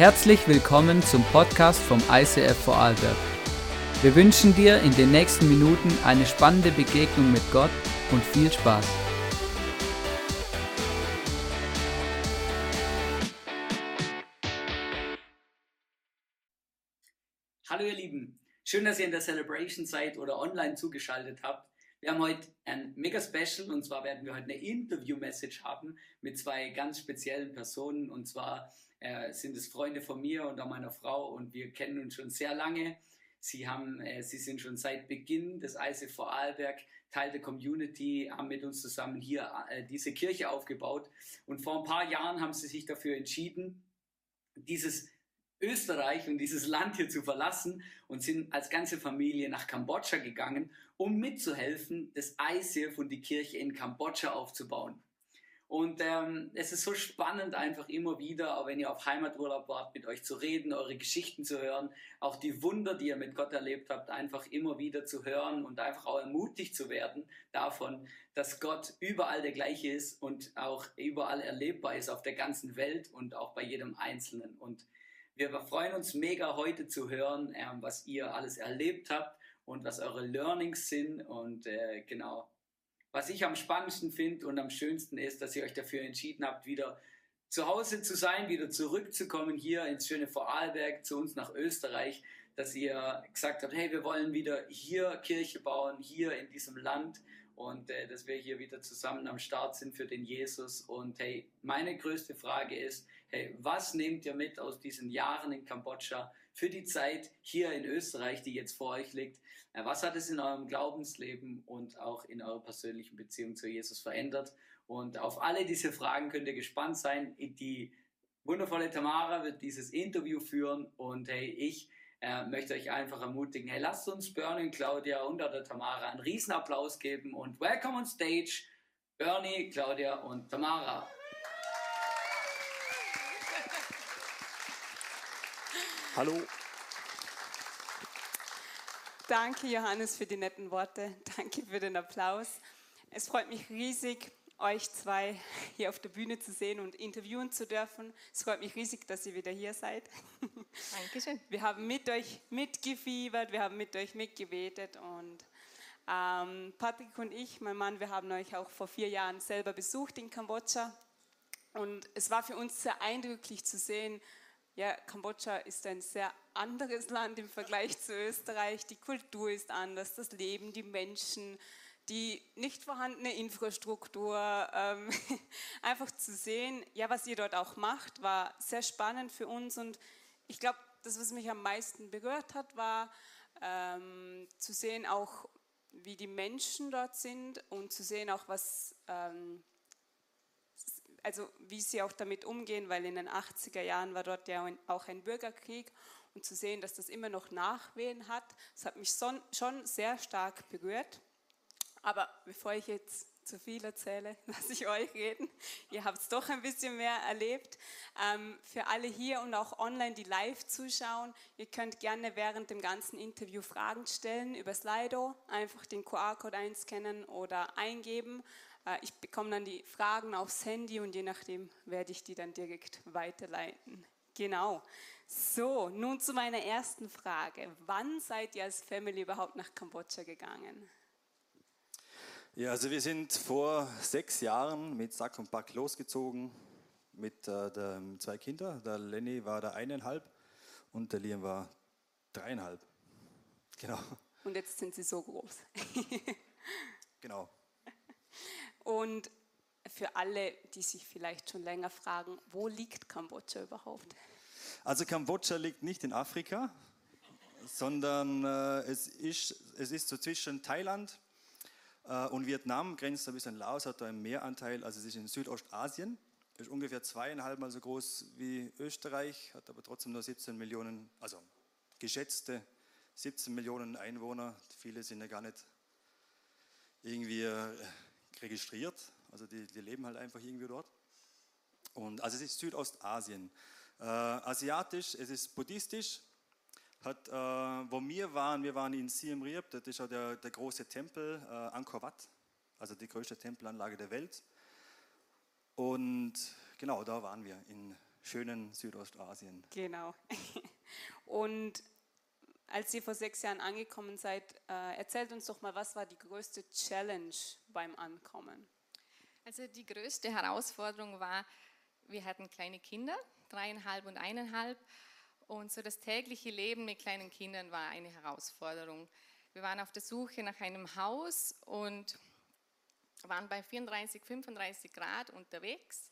Herzlich willkommen zum Podcast vom ICF Vorarlberg. Wir wünschen dir in den nächsten Minuten eine spannende Begegnung mit Gott und viel Spaß. Hallo ihr Lieben, schön, dass ihr in der Celebration seid oder online zugeschaltet habt. Wir haben heute ein mega Special und zwar werden wir heute eine Interview-Message haben mit zwei ganz speziellen Personen und zwar äh, sind es Freunde von mir und auch meiner Frau und wir kennen uns schon sehr lange. Sie, haben, äh, sie sind schon seit Beginn des ICF Vorarlberg Teil der Community, haben mit uns zusammen hier äh, diese Kirche aufgebaut und vor ein paar Jahren haben sie sich dafür entschieden, dieses Österreich und dieses Land hier zu verlassen und sind als ganze Familie nach Kambodscha gegangen, um mitzuhelfen, das ICF und die Kirche in Kambodscha aufzubauen. Und ähm, es ist so spannend, einfach immer wieder, auch wenn ihr auf Heimaturlaub wart, mit euch zu reden, eure Geschichten zu hören, auch die Wunder, die ihr mit Gott erlebt habt, einfach immer wieder zu hören und einfach auch ermutigt zu werden davon, dass Gott überall der gleiche ist und auch überall erlebbar ist auf der ganzen Welt und auch bei jedem Einzelnen. Und wir freuen uns mega heute zu hören, ähm, was ihr alles erlebt habt und was eure Learnings sind und äh, genau was ich am spannendsten finde und am schönsten ist, dass ihr euch dafür entschieden habt, wieder zu Hause zu sein, wieder zurückzukommen hier ins schöne Vorarlberg, zu uns nach Österreich, dass ihr gesagt habt, hey, wir wollen wieder hier Kirche bauen, hier in diesem Land und äh, dass wir hier wieder zusammen am Start sind für den Jesus. Und hey, meine größte Frage ist, hey, was nehmt ihr mit aus diesen Jahren in Kambodscha für die Zeit hier in Österreich, die jetzt vor euch liegt? Äh, was hat es in eurem Glaubensleben und auch in eurer persönlichen Beziehung zu Jesus verändert? Und auf alle diese Fragen könnt ihr gespannt sein. Die wundervolle Tamara wird dieses Interview führen und hey, ich äh, möchte euch einfach ermutigen, hey, lasst uns Bernie, Claudia und der Tamara einen Riesenapplaus geben und welcome on stage Bernie, Claudia und Tamara. Hallo. Danke, Johannes, für die netten Worte. Danke für den Applaus. Es freut mich riesig, euch zwei hier auf der Bühne zu sehen und interviewen zu dürfen. Es freut mich riesig, dass ihr wieder hier seid. Dankeschön. Wir haben mit euch mitgefiebert, wir haben mit euch mitgebetet und ähm, Patrick und ich, mein Mann, wir haben euch auch vor vier Jahren selber besucht in Kambodscha und es war für uns sehr eindrücklich zu sehen, ja, Kambodscha ist ein sehr anderes Land im Vergleich zu Österreich. Die Kultur ist anders, das Leben, die Menschen, die nicht vorhandene Infrastruktur. Ähm, einfach zu sehen, ja, was ihr dort auch macht, war sehr spannend für uns. Und ich glaube, das, was mich am meisten berührt hat, war ähm, zu sehen auch, wie die Menschen dort sind und zu sehen auch, was ähm, also wie sie auch damit umgehen, weil in den 80er Jahren war dort ja auch ein Bürgerkrieg und zu sehen, dass das immer noch Nachwehen hat, das hat mich schon sehr stark berührt. Aber bevor ich jetzt zu viel erzähle, lasse ich euch reden. Ihr habt es doch ein bisschen mehr erlebt. Ähm, für alle hier und auch online, die live zuschauen, ihr könnt gerne während dem ganzen Interview Fragen stellen über Slido, einfach den QR-Code einscannen oder eingeben ich bekomme dann die Fragen aufs Handy und je nachdem werde ich die dann direkt weiterleiten. Genau. So, nun zu meiner ersten Frage. Wann seid ihr als Family überhaupt nach Kambodscha gegangen? Ja, also wir sind vor sechs Jahren mit Sack und Back losgezogen mit äh, der, zwei Kindern. Der Lenny war da eineinhalb und der Liam war dreieinhalb. Genau. Und jetzt sind sie so groß. genau. Und für alle, die sich vielleicht schon länger fragen, wo liegt Kambodscha überhaupt? Also Kambodscha liegt nicht in Afrika, sondern äh, es, ist, es ist so zwischen Thailand äh, und Vietnam, grenzt ein bisschen Laos, hat da einen Meeranteil, also es ist in Südostasien, ist ungefähr zweieinhalb Mal so groß wie Österreich, hat aber trotzdem nur 17 Millionen, also geschätzte 17 Millionen Einwohner, viele sind ja gar nicht irgendwie... Äh, registriert, also die, die leben halt einfach irgendwie dort. Und also es ist Südostasien. Äh, asiatisch, es ist buddhistisch. Hat, äh, wo wir waren, wir waren in Siem Reap, das ist auch der, der große Tempel äh, Angkor Wat, also die größte Tempelanlage der Welt. Und genau, da waren wir in schönen Südostasien. Genau. Und als ihr vor sechs Jahren angekommen seid, äh, erzählt uns doch mal, was war die größte Challenge beim Ankommen? Also die größte Herausforderung war, wir hatten kleine Kinder, dreieinhalb und eineinhalb. Und so das tägliche Leben mit kleinen Kindern war eine Herausforderung. Wir waren auf der Suche nach einem Haus und waren bei 34, 35 Grad unterwegs.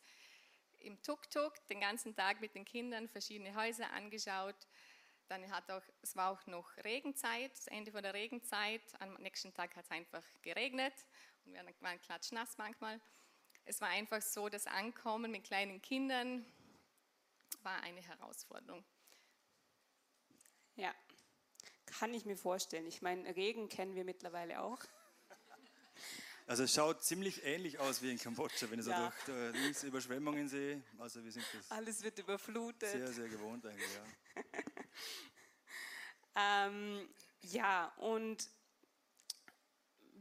Im Tuk-Tuk den ganzen Tag mit den Kindern verschiedene Häuser angeschaut. Dann hat auch, es war auch noch Regenzeit, das Ende von der Regenzeit. Am nächsten Tag hat es einfach geregnet und wir waren klatschnass manchmal. Es war einfach so, das Ankommen mit kleinen Kindern war eine Herausforderung. Ja, kann ich mir vorstellen. Ich meine, Regen kennen wir mittlerweile auch. Also es schaut ziemlich ähnlich aus wie in Kambodscha, wenn ich Ja. so durch links Überschwemmungen sehe. Also wir sind das Alles wird überflutet. sehr, sehr gewohnt eigentlich, ja. Ähm, ja, und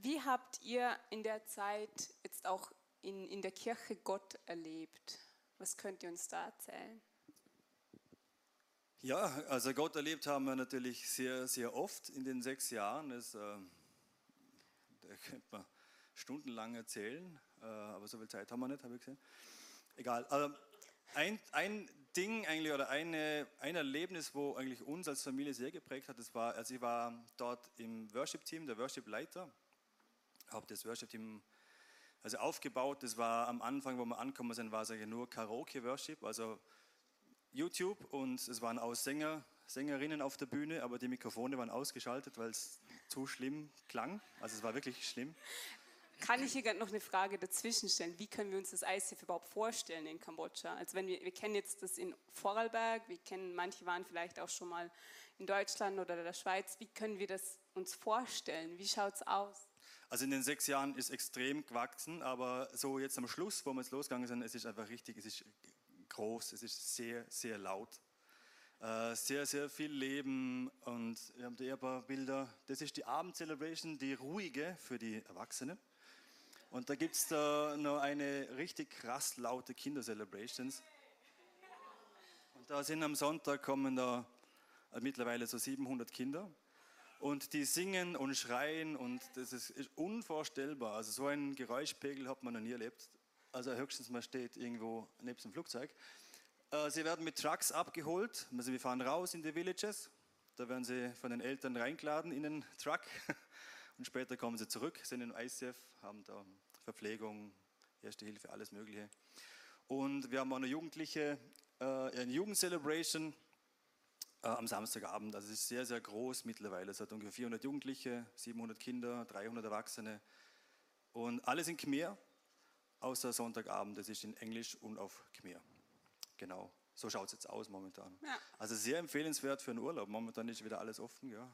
wie habt ihr in der Zeit jetzt auch in, in der Kirche Gott erlebt? Was könnt ihr uns da erzählen? Ja, also Gott erlebt haben wir natürlich sehr, sehr oft in den sechs Jahren. Das, äh, da könnte man stundenlang erzählen, äh, aber so viel Zeit haben wir nicht, habe ich gesehen. Egal. Also ein, ein Ding eigentlich oder eine, ein Erlebnis, wo eigentlich uns als Familie sehr geprägt hat, das war, also ich war dort im Worship-Team, der Worship-Leiter, habe das Worship-Team also aufgebaut. Das war am Anfang, wo wir angekommen sind, war es eigentlich nur Karaoke-Worship, also YouTube und es waren auch Sänger, Sängerinnen auf der Bühne, aber die Mikrofone waren ausgeschaltet, weil es zu schlimm klang. Also es war wirklich schlimm. Kann ich hier noch eine Frage dazwischen stellen? Wie können wir uns das ICF überhaupt vorstellen in Kambodscha? Also wenn wir, wir kennen jetzt das in Vorarlberg, wir kennen, manche waren vielleicht auch schon mal in Deutschland oder der Schweiz. Wie können wir das uns vorstellen? Wie schaut es aus? Also in den sechs Jahren ist extrem gewachsen, aber so jetzt am Schluss, wo wir jetzt losgegangen sind, es ist einfach richtig, es ist groß, es ist sehr, sehr laut. Äh, sehr, sehr viel Leben und wir haben da ein paar Bilder. Das ist die Abendcelebration, die ruhige für die Erwachsenen. Und da gibt es da noch eine richtig krass laute Kindercelebrations. Und da sind am Sonntag kommen da äh, mittlerweile so 700 Kinder. Und die singen und schreien und das ist, unvorstellbar. Also so einen Geräuschpegel hat man noch nie erlebt. Also höchstens man steht irgendwo neben dem Flugzeug. Äh, Sie werden mit Trucks abgeholt. Also wir fahren raus in die Villages. Da werden sie von den Eltern reingeladen in den Truck. Und später kommen sie zurück, sind im ICF, haben da Verpflegung, Erste Hilfe, alles Mögliche. Und wir haben auch eine jugendliche, äh, eine Jugendcelebration äh, am Samstagabend. Also es ist sehr, sehr groß mittlerweile. Es hat ungefähr 400 Jugendliche, 700 Kinder, 300 Erwachsene. Und alles in Khmer, außer Sonntagabend. Das ist in Englisch und auf Khmer. Genau. So schaut es jetzt aus momentan. Ja. Also sehr empfehlenswert für einen Urlaub. Momentan ist wieder alles offen. Ja.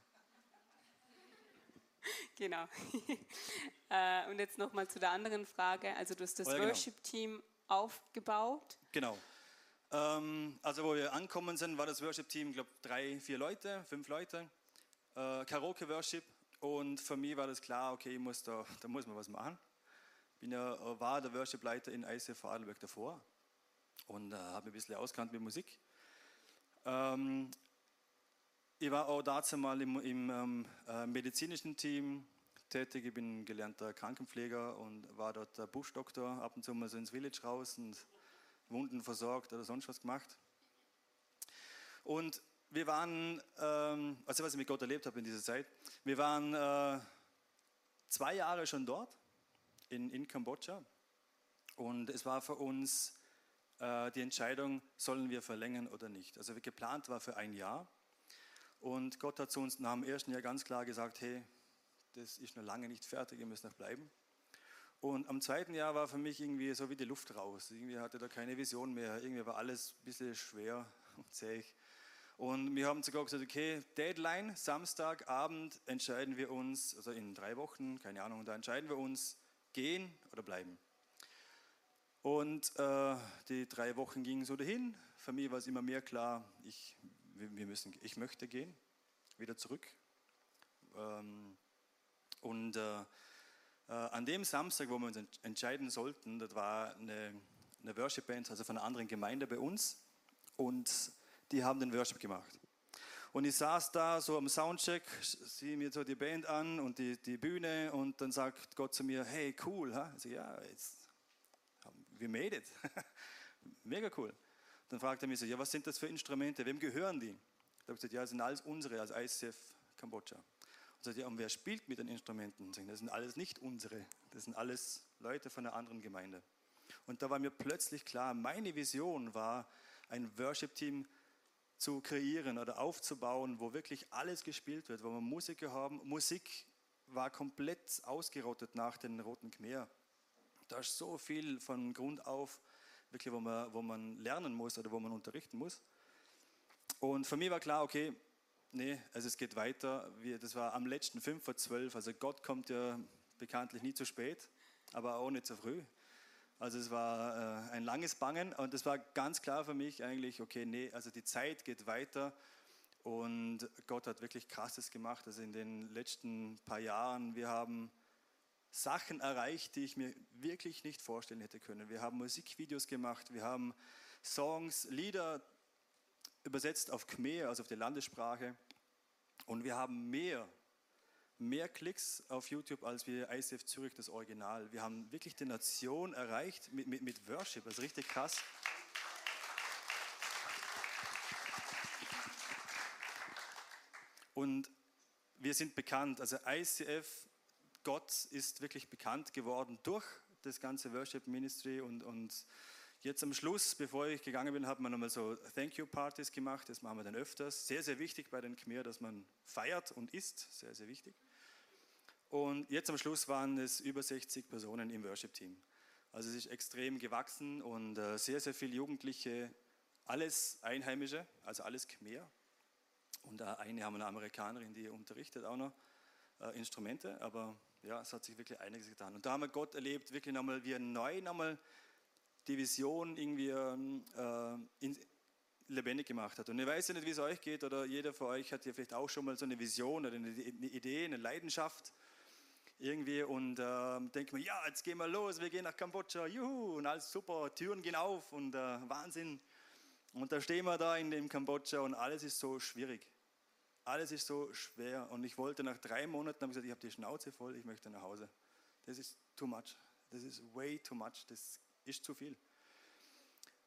Genau. äh, und jetzt nochmal zu der anderen Frage. Also du hast das Oh ja, genau. Worship-Team aufgebaut. Genau. Ähm, also wo wir ankommen sind, war das Worship-Team, glaube drei, vier Leute, fünf Leute. Äh, Karaoke-Worship. Und für mich war das klar, okay, ich muss da, da muss man was machen. Bin ja, äh, war der Worship-Leiter in ICF Vorarlberg davor und äh, habe mich ein bisschen auskannt mit Musik. Ähm, ich war auch dazu mal im, im ähm, äh, medizinischen Team tätig. Ich bin gelernter Krankenpfleger und war dort Buschdoktor, ab und zu mal so ins Village raus und Wunden versorgt oder sonst was gemacht. Und wir waren, ähm, also was ich mit Gott erlebt habe in dieser Zeit, wir waren äh, zwei Jahre schon dort in, in Kambodscha und es war für uns äh, die Entscheidung, sollen wir verlängern oder nicht. Also geplant war für ein Jahr und Gott hat zu uns nach dem ersten Jahr ganz klar gesagt, hey, das ist noch lange nicht fertig, ihr müsst noch bleiben. Und am zweiten Jahr war für mich irgendwie so wie die Luft raus. Irgendwie hatte da keine Vision mehr. Irgendwie war alles ein bisschen schwer und zäh. Und wir haben sogar gesagt, okay, Deadline, Samstagabend entscheiden wir uns, also in drei Wochen, keine Ahnung, da entscheiden wir uns, gehen oder bleiben. Und äh, die drei Wochen gingen so dahin. Für mich war es immer mehr klar, ich, wir müssen, ich möchte gehen, wieder zurück. Ähm, und äh, äh, an dem Samstag, wo wir uns ent- entscheiden sollten, das war eine, eine Worship-Band, also von einer anderen Gemeinde bei uns. und die haben den Worship gemacht. Und ich saß da so am Soundcheck, sehe mir so die Band an und die, die Bühne und dann sagt Gott zu mir, hey, cool. Ha? Ich sage, ja, jetzt, we made it. Mega cool. Dann fragt er mich so, ja, was sind das für Instrumente, wem gehören die? Da habe ich gesagt, ja, das sind alles unsere, als ICF Kambodscha. Und sagt, ja, und wer spielt mit den Instrumenten? Das sind alles nicht unsere, das sind alles Leute von einer anderen Gemeinde. Und da war mir plötzlich klar, meine Vision war, ein Worship-Team zu kreieren oder aufzubauen, wo wirklich alles gespielt wird, wo wir Musiker haben. Musik war komplett ausgerottet nach den Roten Khmer. Da ist so viel von Grund auf, wirklich, wo man, wo man lernen muss oder wo man unterrichten muss. Und für mich war klar, okay, nee, also es geht weiter. Wir, das war am letzten 5 vor 12. Also Gott kommt ja bekanntlich nie zu spät, aber auch nicht zu früh. Also es war äh, ein langes Bangen und es war ganz klar für mich eigentlich, okay, nee, also die Zeit geht weiter und Gott hat wirklich Krasses gemacht. Also in den letzten paar Jahren, wir haben Sachen erreicht, die ich mir wirklich nicht vorstellen hätte können. Wir haben Musikvideos gemacht, wir haben Songs, Lieder übersetzt auf Khmer, also auf die Landessprache. Und wir haben mehr mehr Klicks auf YouTube als wir ICF Zürich, das Original. Wir haben wirklich die Nation erreicht mit, mit, mit Worship, das ist richtig krass. Und wir sind bekannt, also ICF, Gott ist wirklich bekannt geworden durch das ganze Worship Ministry und, und Jetzt am Schluss, bevor ich gegangen bin, hat man nochmal so Thank You Partys gemacht. Das machen wir dann öfters. Sehr, sehr wichtig bei den Khmer, dass man feiert und isst. Sehr, sehr wichtig. Und jetzt am Schluss waren es über 60 Personen im Worship-Team. Also es ist extrem gewachsen und äh, sehr, sehr viele Jugendliche, alles Einheimische, also alles Khmer. Und äh, eine haben eine Amerikanerin, die unterrichtet auch noch äh, Instrumente, aber ja, es hat sich wirklich einiges getan. Und da haben wir Gott erlebt, wirklich nochmal, wie er neu nochmal die Vision irgendwie äh, in, lebendig gemacht hat. Und ich weiß ja nicht, wie es euch geht, oder jeder von euch hat ja vielleicht auch schon mal so eine Vision oder eine, eine Idee, eine Leidenschaft irgendwie und äh, denkt mir, ja, jetzt gehen wir los, wir gehen nach Kambodscha, juhu, und alles super, Türen gehen auf und äh, Wahnsinn. Und da stehen wir da in dem Kambodscha und alles ist so schwierig. Alles ist so schwer. Und ich wollte nach drei Monaten, habe gesagt, ich habe die Schnauze voll, ich möchte nach Hause. Das ist too much. Das ist way too much. Das ist zu viel.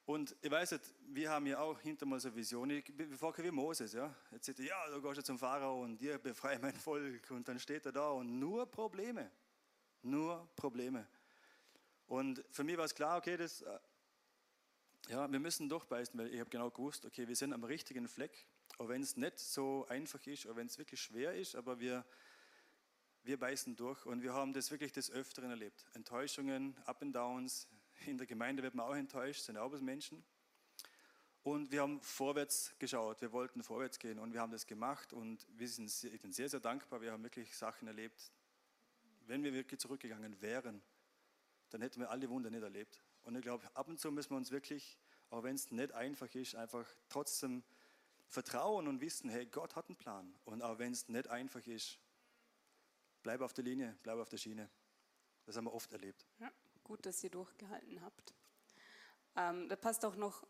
Und ich weiß nicht, wir haben ja auch hinter mal so eine Vision. Ich frage wie Moses, ja. Jetzt sagt er, ja, du gehst zum Pharao und dir befreie mein Volk. Und dann steht er da und nur Probleme. Nur Probleme. Und für mich war es klar, okay, das, äh, ja, wir müssen durchbeißen, weil ich habe genau gewusst, okay, wir sind am richtigen Fleck. Auch wenn es nicht so einfach ist, auch wenn es wirklich schwer ist, aber wir, wir beißen durch und wir haben das wirklich des Öfteren erlebt. Enttäuschungen, Up and Downs, in der Gemeinde wird man auch enttäuscht, sind auch Menschen. Und wir haben vorwärts geschaut, wir wollten vorwärts gehen und wir haben das gemacht und wir sind sehr, ich bin sehr, sehr dankbar. Wir haben wirklich Sachen erlebt. Wenn wir wirklich zurückgegangen wären, dann hätten wir alle Wunder nicht erlebt. Und ich glaube, ab und zu müssen wir uns wirklich, auch wenn es nicht einfach ist, einfach trotzdem vertrauen und wissen, hey, Gott hat einen Plan. Und auch wenn es nicht einfach ist, bleib auf der Linie, bleib auf der Schiene. Das haben wir oft erlebt. Ja gut, dass ihr durchgehalten habt. Ähm, da passt auch noch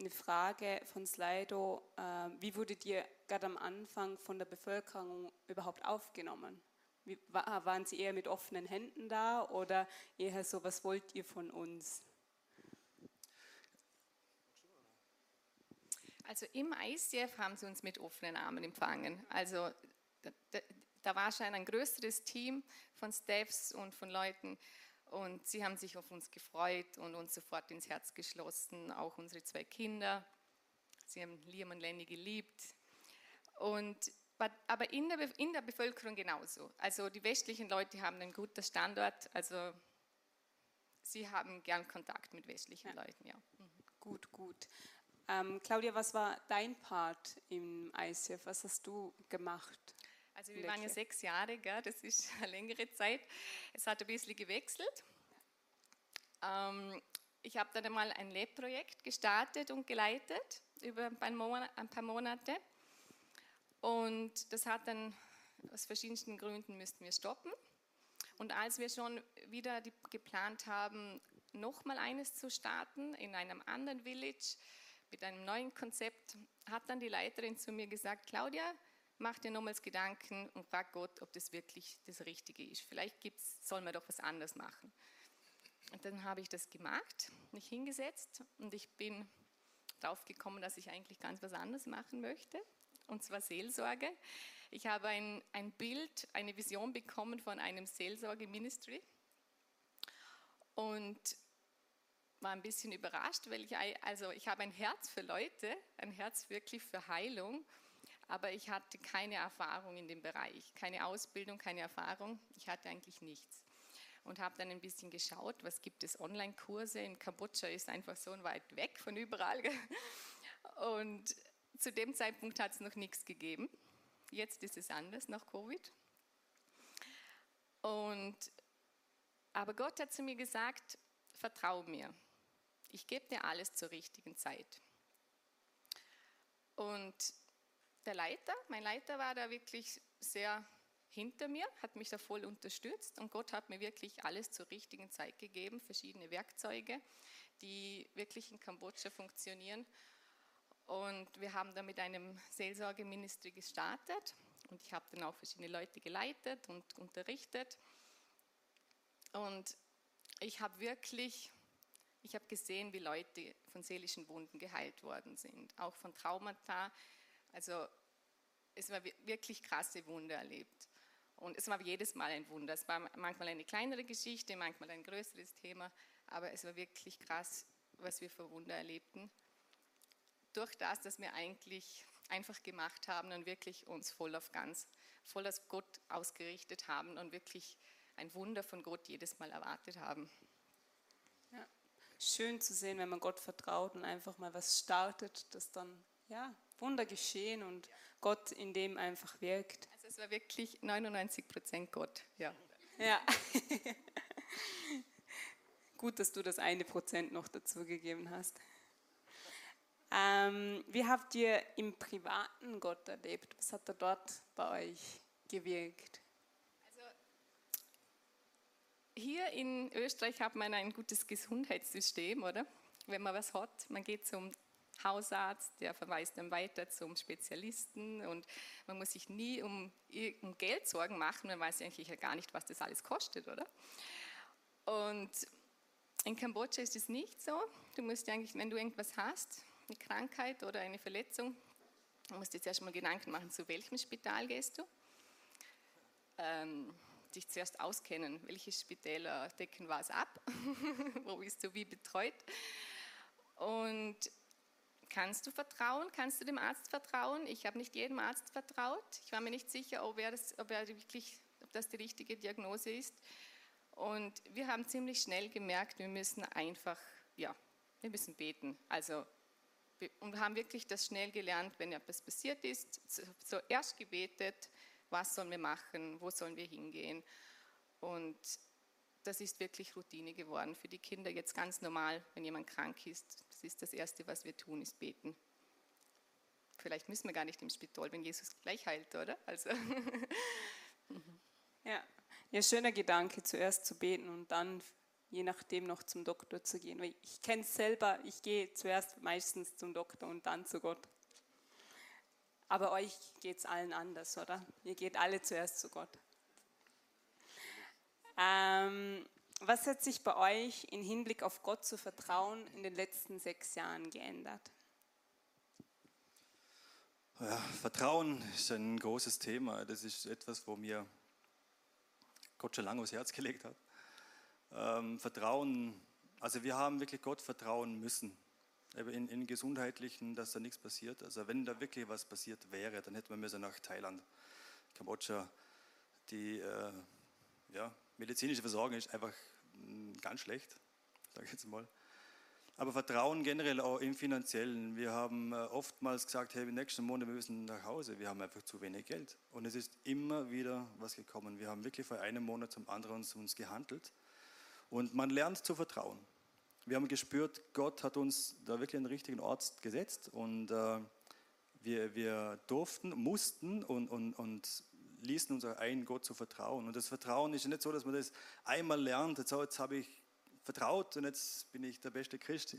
eine Frage von Slido. Äh, wie wurdet ihr gerade am Anfang von der Bevölkerung überhaupt aufgenommen? Wie, waren sie eher mit offenen Händen da oder eher so, was wollt ihr von uns? Also im ICF haben sie uns mit offenen Armen empfangen. Also da, da, war schon ein größeres Team von Staffs und von Leuten, und sie haben sich auf uns gefreut und uns sofort ins Herz geschlossen, auch unsere zwei Kinder. Sie haben Liam und Lenny geliebt. Und, aber in der, in der Bevölkerung genauso. Also die westlichen Leute haben einen guten Standort. Also sie haben gern Kontakt mit westlichen ja. Leuten, ja. Mhm. Gut, gut. Ähm, Claudia, was war dein Part im ICF? Was hast du gemacht? Also wir waren ja sechs Jahre, gell? das ist eine längere Zeit. Es hat ein bisschen gewechselt. Ähm, ich habe dann einmal ein Lebprojekt gestartet und geleitet über ein paar Monate. Und das hat dann aus verschiedensten Gründen müssten wir stoppen. Und als wir schon wieder die, geplant haben, nochmal eines zu starten in einem anderen Village mit einem neuen Konzept, hat dann die Leiterin zu mir gesagt, Claudia, mach dir nochmals Gedanken und frag Gott, ob das wirklich das Richtige ist. Vielleicht gibt's, soll man doch was anderes machen. Und dann habe ich das gemacht, mich hingesetzt und ich bin drauf gekommen, dass ich eigentlich ganz was anderes machen möchte, und zwar Seelsorge. Ich habe ein, ein Bild, eine Vision bekommen von einem Seelsorge-Ministry und war ein bisschen überrascht, weil ich, also ich habe ein Herz für Leute, ein Herz wirklich für Heilung, aber ich hatte keine Erfahrung in dem Bereich, keine Ausbildung, keine Erfahrung. Ich hatte eigentlich nichts und habe dann ein bisschen geschaut, was gibt es Online-Kurse. In Kambodscha ist einfach so weit weg von überall. Und zu dem Zeitpunkt hat es noch nichts gegeben. Jetzt ist es anders nach Covid. Und, aber Gott hat zu mir gesagt, vertrau mir. Ich gebe dir alles zur richtigen Zeit. Und der Leiter, mein Leiter war da wirklich sehr hinter mir, hat mich da voll unterstützt und Gott hat mir wirklich alles zur richtigen Zeit gegeben, verschiedene Werkzeuge, die wirklich in Kambodscha funktionieren. Und wir haben da mit einem Seelsorgeministry gestartet und ich habe dann auch verschiedene Leute geleitet und unterrichtet. Und ich habe wirklich, ich habe gesehen, wie Leute von seelischen Wunden geheilt worden sind, auch von Traumata. Also es war wirklich krasse Wunder erlebt. Und es war jedes Mal ein Wunder. Es war manchmal eine kleinere Geschichte, manchmal ein größeres Thema, aber es war wirklich krass, was wir für Wunder erlebten. Durch das, dass wir eigentlich einfach gemacht haben und wirklich uns voll auf ganz, voll auf Gott ausgerichtet haben und wirklich ein Wunder von Gott jedes Mal erwartet haben. Schön zu sehen, wenn man Gott vertraut und einfach mal was startet, dass dann ja, Wunder geschehen und Gott in dem einfach wirkt. Also es war wirklich 99 Prozent Gott, ja. Ja. Gut, dass du das eine Prozent noch dazugegeben hast. Ähm, wie habt ihr im privaten Gott erlebt? Was hat er dort bei euch gewirkt? Hier in Österreich hat man ein gutes Gesundheitssystem, oder? Wenn man was hat, man geht zum Hausarzt, der verweist dann weiter zum Spezialisten und man muss sich nie um, um Geld Sorgen machen, man weiß eigentlich ja gar nicht, was das alles kostet, oder? Und in Kambodscha ist es nicht so. Du musst eigentlich, wenn du irgendwas hast, eine Krankheit oder eine Verletzung, musst du dir zuerst mal Gedanken machen, zu welchem Spital gehst du. Ähm, dich zuerst auskennen, welche Spitäler decken was ab, wo bist du wie betreut. Und Kannst du vertrauen? Kannst du dem Arzt vertrauen? Ich habe nicht jedem Arzt vertraut. Ich war mir nicht sicher, ob, er das, ob, er wirklich, ob das die richtige Diagnose ist. Und wir haben ziemlich schnell gemerkt, wir müssen einfach, ja, wir müssen beten. Also, und haben wirklich das schnell gelernt, wenn etwas passiert ist, zuerst gebetet, was sollen wir machen, wo sollen wir hingehen. Und das ist wirklich Routine geworden für die Kinder jetzt ganz normal, wenn jemand krank ist. Das ist das Erste, was wir tun, ist beten. Vielleicht müssen wir gar nicht im Spital, wenn Jesus gleich heilt, oder? Also. ja. ja, schöner Gedanke, zuerst zu beten und dann je nachdem noch zum Doktor zu gehen. Ich kenne es selber, ich gehe zuerst meistens zum Doktor und dann zu Gott. Aber euch geht es allen anders, oder? Ihr geht alle zuerst zu Gott. Ähm, was hat sich bei euch im Hinblick auf Gott zu vertrauen in den letzten sechs Jahren geändert? Ja, Vertrauen ist ein großes Thema. Das ist etwas, wo mir Gott schon lange aufs Herz gelegt hat. Ähm, Vertrauen, also wir haben wirklich Gott vertrauen müssen. In, in gesundheitlichen, dass da nichts passiert. Also wenn da wirklich was passiert wäre, dann hätten wir müssen nach Thailand, Kambodscha, die äh, ja, medizinische Versorgung ist einfach mm, ganz schlecht, sage ich jetzt mal. Aber Vertrauen generell auch im Finanziellen. Wir haben äh, oftmals gesagt, hey, nächsten Monat wir müssen nach Hause. Wir haben einfach zu wenig Geld. Und es ist immer wieder was gekommen. Wir haben wirklich von einem Monat zum anderen uns gehandelt. Und man lernt zu vertrauen. Wir haben gespürt, Gott hat uns da wirklich den richtigen Ort gesetzt. Und äh, wir, wir durften, mussten und, und, und ließen uns auch ein, Gott zu vertrauen. Und das Vertrauen ist ja nicht so, dass man das einmal lernt, jetzt, jetzt habe ich vertraut und jetzt bin ich der beste Christ.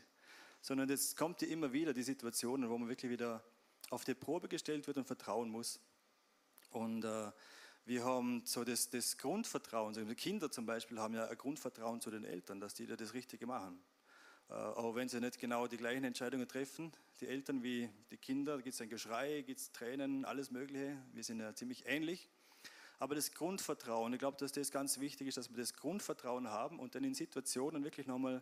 sondern es kommt ja immer wieder die Situationen, wo man wirklich wieder auf die Probe gestellt wird und vertrauen muss. Und äh, wir haben so das, das Grundvertrauen, also Kinder zum Beispiel haben ja ein Grundvertrauen zu den Eltern, dass die da das Richtige machen. Äh, auch wenn sie nicht genau die gleichen Entscheidungen treffen, die Eltern wie die Kinder, da gibt es ein Geschrei, gibt es Tränen, alles Mögliche. Wir sind ja ziemlich ähnlich. Aber das Grundvertrauen, ich glaube, dass das ganz wichtig ist, dass wir das Grundvertrauen haben und dann in Situationen wirklich nochmal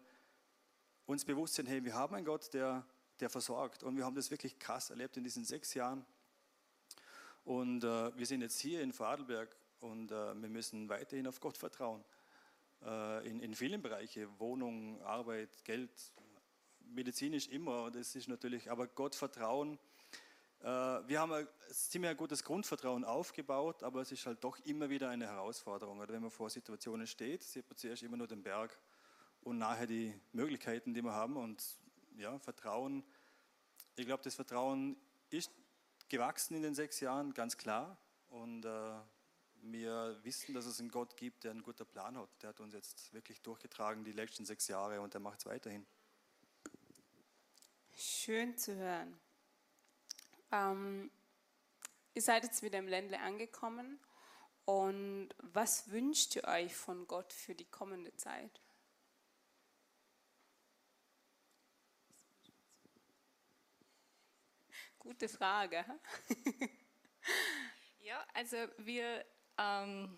uns bewusst sind, hey, wir haben einen Gott, der, der versorgt. Und wir haben das wirklich krass erlebt in diesen sechs Jahren. Und äh, wir sind jetzt hier in Vorarlberg und äh, wir müssen weiterhin auf Gott vertrauen. Äh, in, in vielen Bereichen, Wohnung, Arbeit, Geld, medizinisch immer. Das ist natürlich, aber Gott vertrauen äh, wir haben ein ziemlich gutes Grundvertrauen aufgebaut, aber es ist halt doch immer wieder eine Herausforderung. Oder wenn man vor Situationen steht, sieht man zuerst immer nur den Berg und nachher die Möglichkeiten, die wir haben. Und ja, Vertrauen, ich glaube, das Vertrauen ist gewachsen in den sechs Jahren, ganz klar. Und äh, wir wissen, dass es einen Gott gibt, der einen guten Plan hat. Der hat uns jetzt wirklich durchgetragen die letzten sechs Jahre und der macht es weiterhin. Schön zu hören. Ähm, ihr seid jetzt wieder im Ländle angekommen und was wünscht ihr euch von Gott für die kommende Zeit? Gute Frage. ja, also wir, ähm,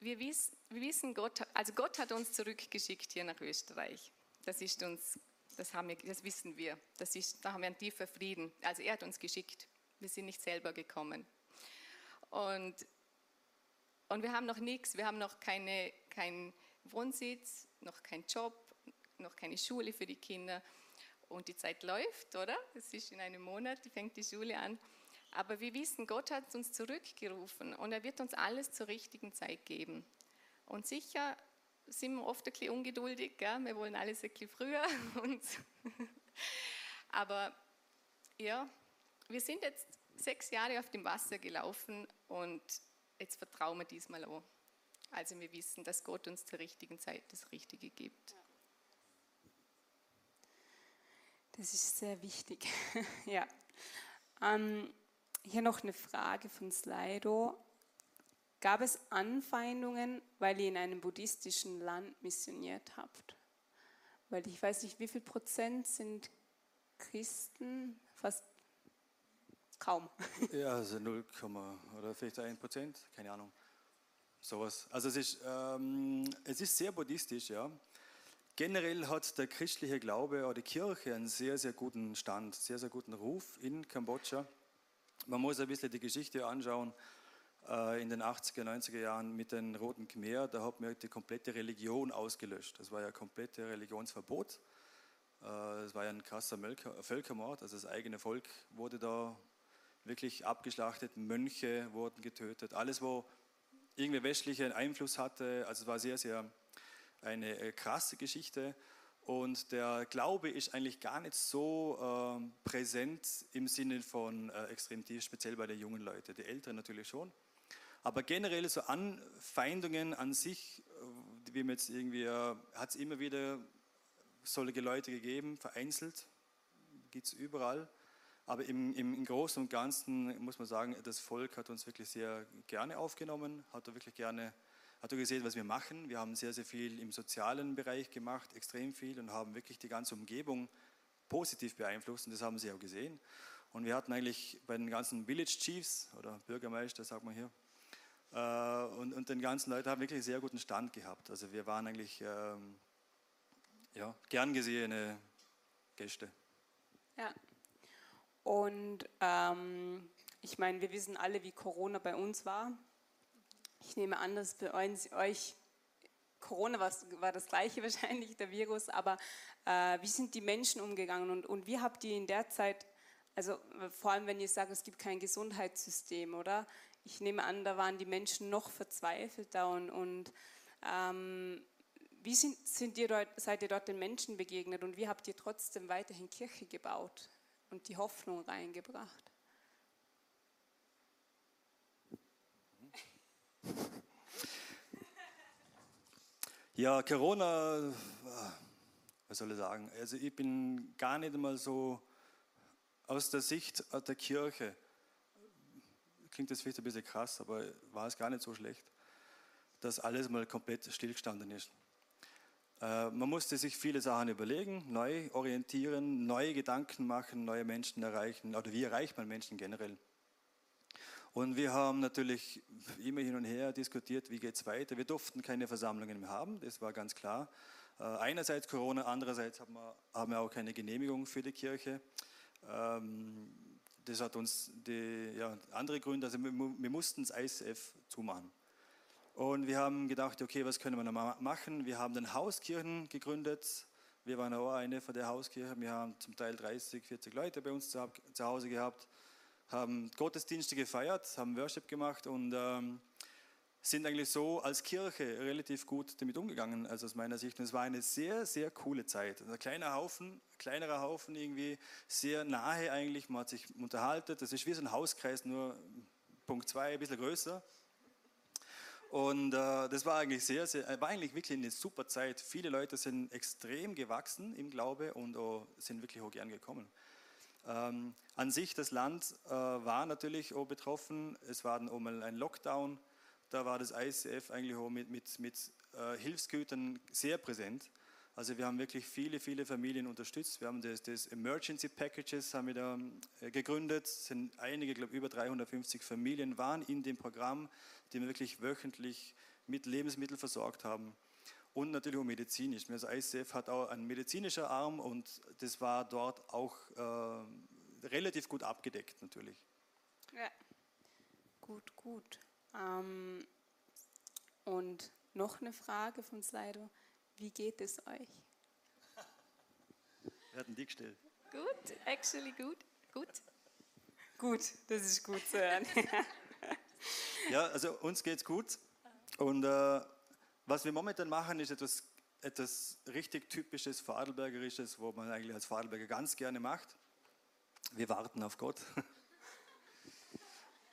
wir, wiss, wir wissen, Gott, also Gott hat uns zurückgeschickt hier nach Österreich. Das ist uns das, haben wir, das wissen wir. Das ist, da haben wir einen tiefen Frieden. Also er hat uns geschickt. Wir sind nicht selber gekommen. Und, und wir haben noch nichts. Wir haben noch keine, keinen Wohnsitz, noch keinen Job, noch keine Schule für die Kinder. Und die Zeit läuft, oder? Es ist in einem Monat, fängt die Schule an. Aber wir wissen, Gott hat uns zurückgerufen und er wird uns alles zur richtigen Zeit geben. Und sicher sind wir oft ein bisschen ungeduldig, gell? wir wollen alles ein bisschen früher. Aber ja, wir sind jetzt sechs Jahre auf dem Wasser gelaufen und jetzt vertrauen wir diesmal auch. Also wir wissen, dass Gott uns zur richtigen Zeit das Richtige gibt. Das ist sehr wichtig. ja. Ähm, hier noch eine Frage von Slido. Gab es Anfeindungen, weil ihr in einem buddhistischen Land missioniert habt? Weil ich weiß nicht, wie viel Prozent sind Christen? Fast kaum. Ja, also 0, oder vielleicht 1 Prozent, keine Ahnung. Sowas. Also es ist, ähm, es ist sehr buddhistisch, ja. Generell hat der christliche Glaube oder die Kirche einen sehr, sehr guten Stand, sehr, sehr guten Ruf in Kambodscha. Man muss ein bisschen die Geschichte anschauen. Äh, in den 80er, 90er Jahren mit den Roten Khmer, da hat man die komplette Religion ausgelöscht. Das war ja komplette Religionsverbot. Es äh, war ja ein krasser Völkermord, also das eigene Volk wurde da wirklich abgeschlachtet, Mönche wurden getötet, alles, wo irgendwie westlichen Einfluss hatte, also es war sehr, sehr eine äh, krasse Geschichte. Und der Glaube ist eigentlich gar nicht so äh, präsent im Sinne von äh, extrem tief, speziell bei den jungen Leuten. Die Älteren natürlich schon. Aber generell so Anfeindungen an sich, äh, wie man jetzt irgendwie, äh, hat es immer wieder solche Leute gegeben, vereinzelt, gibt es überall. Aber im, im, im, Großen und Ganzen muss man sagen, das Volk hat uns wirklich sehr gerne aufgenommen, hat wirklich gerne, hat gesehen, was wir machen. Wir haben sehr, sehr viel im sozialen Bereich gemacht, extrem viel und haben wirklich die ganze Umgebung positiv beeinflusst und das haben sie auch gesehen. Und wir hatten eigentlich bei den ganzen Village Chiefs oder Bürgermeister, sagt man hier, äh, und, und den ganzen Leuten haben wirklich einen sehr guten Stand gehabt. Also wir waren eigentlich ähm, ja, gern gesehene Gäste. Ja. Und ähm, ich meine, wir wissen alle, wie Corona bei uns war. Ich nehme an, dass bei euch Corona war, war das gleiche wahrscheinlich, der Virus, aber äh, wie sind die Menschen umgegangen und, und wie habt ihr in der Zeit, also vor allem wenn ihr sagt, es gibt kein Gesundheitssystem, oder? ich nehme an, da waren die Menschen noch verzweifelter und, und ähm, wie sind, sind ihr dort, seid ihr dort den Menschen begegnet und wie habt ihr trotzdem weiterhin Kirche gebaut und die Hoffnung reingebracht? Ja, Corona, was soll ich sagen? Also ich bin gar nicht einmal so aus der Sicht der Kirche, klingt das vielleicht ein bisschen krass, aber war es gar nicht so schlecht, dass alles mal komplett stillgestanden ist. Äh, man musste sich viele Sachen überlegen, neu orientieren, neue Gedanken machen, neue Menschen erreichen, oder wie erreicht man Menschen generell. Und wir haben natürlich immer hin und her diskutiert, wie geht es weiter. Wir durften keine Versammlungen mehr haben, das war ganz klar. Äh, einerseits Corona, andererseits haben wir, haben wir auch keine Genehmigung für die Kirche. Ähm, das hat uns die ja, andere Gründe, also wir, mussten das ICF zumachen. Und wir haben gedacht, okay, was können wir noch machen? Wir haben dann Hauskirchen gegründet. Wir waren auch eine von der Hauskirchen. Wir haben zum Teil 30, 40 Leute bei uns zu Hause gehabt, haben Gottesdienste gefeiert, haben Worship gemacht und ähm, sind eigentlich so als Kirche relativ gut damit umgegangen, also aus meiner Sicht. Und es war eine sehr, sehr coole Zeit. Ein kleiner Haufen, kleinerer Haufen irgendwie, sehr nahe eigentlich. Man hat sich unterhalten. Das ist wie so ein Hauskreis, nur Punkt 2, ein bisschen größer. Und äh, das war eigentlich sehr, sehr, war eigentlich wirklich eine super Zeit. Viele Leute sind extrem gewachsen im Glaube und oh, sind wirklich auch gern gekommen. Ähm, an sich, das Land äh, war natürlich auch betroffen. Es war dann auch mal ein Lockdown da war das ICF eigentlich auch mit, mit, mit äh, Hilfsgütern sehr präsent. Also wir haben wirklich viele, viele Familien unterstützt. Wir haben das, das Emergency Packages haben wir da äh, gegründet. Sind einige, glaube über 350 Familien waren in dem Programm, die wir wirklich wöchentlich mit Lebensmitteln versorgt haben. Und natürlich auch medizinisch. Das ICF hat auch einen medizinischen Arm und das war dort auch äh, relativ gut abgedeckt natürlich. Ja, gut, gut. Ähm, und noch eine Frage von Slido. Wie geht es euch? Wir hatten die gestellt. Gut, actually gut. Gut. Gut, das ist gut zu hören. ja, also uns geht es gut. Und äh, was wir momentan machen, ist etwas, etwas richtig typisches Vorarlbergerisches, wo man eigentlich als Vorarlberger ganz gerne macht. Wir warten auf Gott.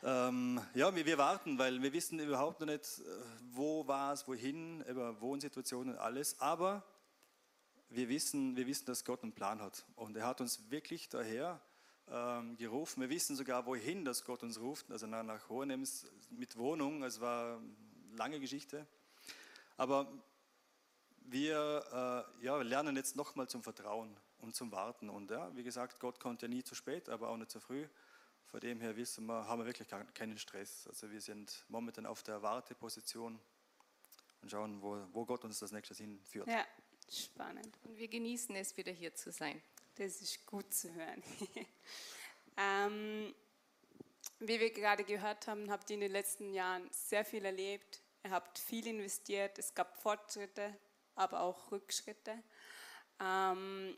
Ähm, ja, wir, wir, warten, weil wir wissen überhaupt noch nicht, äh, wo war es, wohin, über Wohnsituationen und alles. Aber wir wissen, wir wissen, dass Gott einen Plan hat. Und er hat uns wirklich daher ähm, gerufen. Wir wissen sogar, wohin dass Gott uns ruft. Also nach, nach Hohenems mit Wohnung. Es war eine lange Geschichte. Aber wir äh, ja, lernen jetzt nochmal zum Vertrauen und zum Warten. Und ja, wie gesagt, Gott kommt ja nie zu spät, aber auch nicht zu früh. Von dem her wissen wir, haben wir wirklich keinen Stress. Also wir sind momentan auf der Warteposition und schauen, wo, wo Gott uns das nächste hinführt. Ja, spannend. Und wir genießen es, wieder hier zu sein. Das ist gut zu hören. ähm, wie wir gerade gehört haben, habt ihr in den letzten Jahren sehr viel erlebt. Ihr habt viel investiert. Es gab Fortschritte, aber auch Rückschritte. Ähm,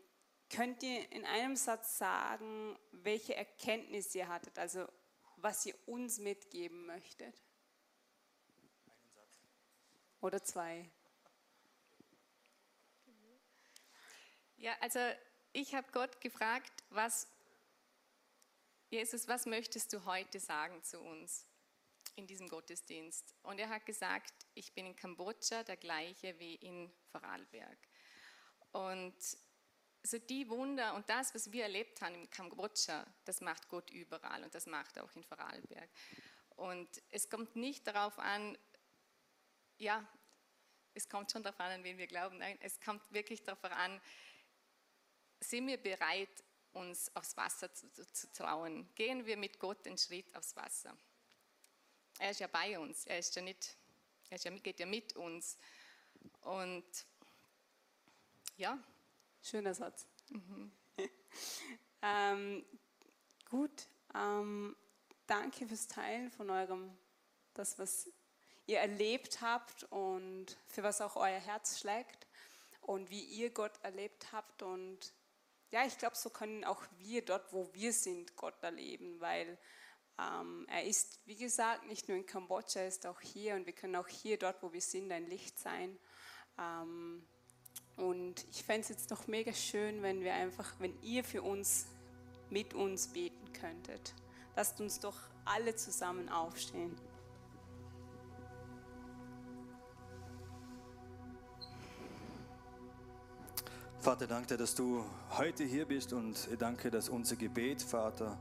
Könnt ihr in einem Satz sagen, welche Erkenntnis ihr hattet, also was ihr uns mitgeben möchtet? Einen Satz. Oder zwei? Ja, also ich habe Gott gefragt, was, Jesus, was möchtest du heute sagen zu uns in diesem Gottesdienst? Und er hat gesagt, ich bin in Kambodscha der gleiche wie in Vorarlberg. Und so die Wunder und das, was wir erlebt haben im Kambodscha, das macht Gott überall und das macht er auch in Vorarlberg. Und es kommt nicht darauf an, ja, es kommt schon darauf an, an wen wir glauben. Nein, es kommt wirklich darauf an, sind wir bereit, uns aufs Wasser zu, zu, zu trauen? Gehen wir mit Gott den Schritt aufs Wasser? Er ist ja bei uns, er ist ja nicht, er ist ja, geht ja mit uns. Und ja, Schöner Satz. Mhm. ähm, gut, ähm, danke fürs Teilen von eurem, das, was ihr erlebt habt und für was auch euer Herz schlägt und wie ihr Gott erlebt habt. Und ja, ich glaube, so können auch wir dort, wo wir sind, Gott erleben, weil er ist, wie gesagt, nicht nur in Kambodscha, er ist auch hier und wir können auch hier, dort, wo wir sind, ein Licht sein. Ähm, und ich fände es jetzt doch mega schön, wenn wir einfach, wenn ihr für uns mit uns beten könntet. Lasst uns doch alle zusammen aufstehen. Vater, danke dass du heute hier bist und danke, dass unser Gebet, Vater,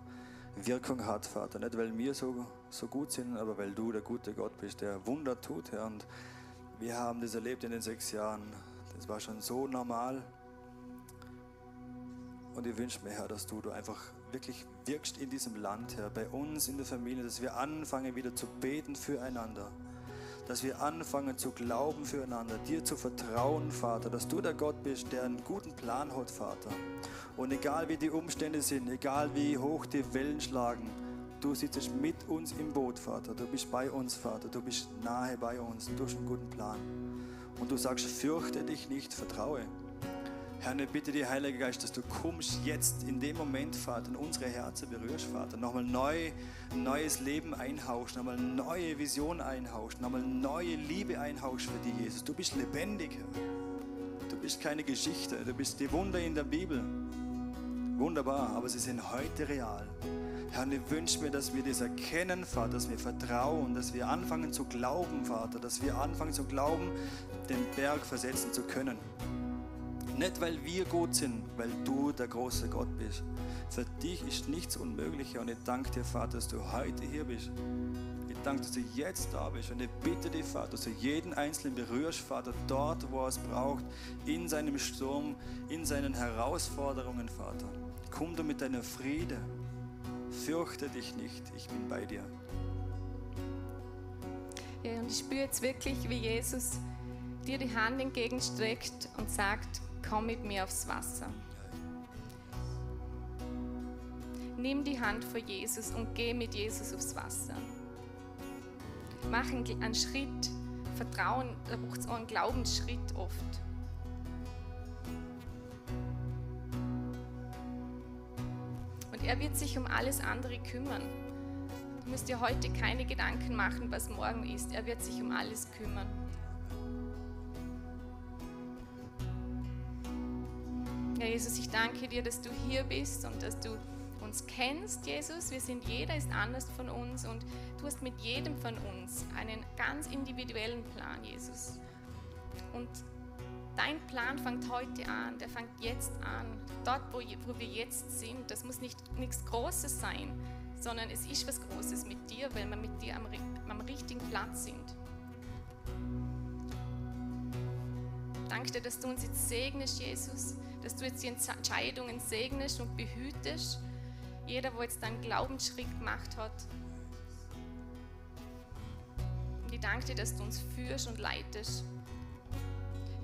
Wirkung hat, Vater. Nicht, weil wir so, so gut sind, aber weil du der gute Gott bist, der Wunder tut, Herr. Und wir haben das erlebt in den sechs Jahren. Das war schon so normal. Und ich wünsche mir, Herr, dass du, du einfach wirklich wirkst in diesem Land, Herr, bei uns in der Familie, dass wir anfangen wieder zu beten füreinander dass wir anfangen zu glauben füreinander, dir zu vertrauen, Vater, dass du der Gott bist, der einen guten Plan hat, Vater. Und egal wie die Umstände sind, egal wie hoch die Wellen schlagen, du sitzt mit uns im Boot, Vater. Du bist bei uns, Vater. Du bist nahe bei uns. Du hast einen guten Plan. Und du sagst, fürchte dich nicht, vertraue. Herr, ich bitte dir, Heiliger Geist, dass du kommst jetzt in dem Moment, Vater, in unsere Herzen berührst, Vater. Nochmal neu, neues Leben einhaust, nochmal neue Vision einhaust, nochmal neue Liebe einhaust für dich, Jesus. Du bist lebendig, Herr. Du bist keine Geschichte, du bist die Wunder in der Bibel. Wunderbar, aber sie sind heute real. Herr, ich wünsche mir, dass wir das erkennen, Vater, dass wir vertrauen, dass wir anfangen zu glauben, Vater, dass wir anfangen zu glauben, den Berg versetzen zu können. Nicht, weil wir gut sind, weil du der große Gott bist. Für dich ist nichts Unmöglicher und ich danke dir, Vater, dass du heute hier bist. Ich danke, dass du jetzt da bist und ich bitte dich, Vater, dass du jeden Einzelnen berührst, Vater, dort, wo er es braucht, in seinem Sturm, in seinen Herausforderungen, Vater. Komm du mit deiner Friede. Fürchte dich nicht, ich bin bei dir. Ja, und ich spüre jetzt wirklich, wie Jesus dir die Hand entgegenstreckt und sagt, komm mit mir aufs Wasser. Nimm die Hand vor Jesus und geh mit Jesus aufs Wasser. Mach einen Schritt, Vertrauen, da braucht es auch einen Glaubensschritt oft. Und er wird sich um alles andere kümmern. Du musst dir heute keine Gedanken machen, was morgen ist. Er wird sich um alles kümmern. Ja, Jesus, ich danke dir, dass du hier bist und dass du uns kennst, Jesus. Wir sind, jeder ist anders von uns und du hast mit jedem von uns einen ganz individuellen Plan, Jesus. Und dein Plan fängt heute an, der fängt jetzt an. Dort, wo, wo wir jetzt sind, das muss nicht nichts Großes sein, sondern es ist was Großes mit dir, weil wir mit dir am, am richtigen Platz sind. Danke dir, dass du uns jetzt segnest, Jesus dass du jetzt die Entscheidungen segnest und behütest. Jeder, wo jetzt einen Glaubensschritt gemacht hat. Und ich danke dir, dass du uns führst und leitest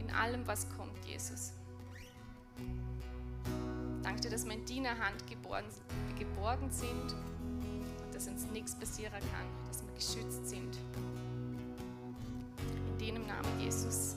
in allem, was kommt, Jesus. Danke dir, dass wir in deiner Hand geborgen, geborgen sind und dass uns nichts passieren kann, dass wir geschützt sind. In deinem Namen, Jesus.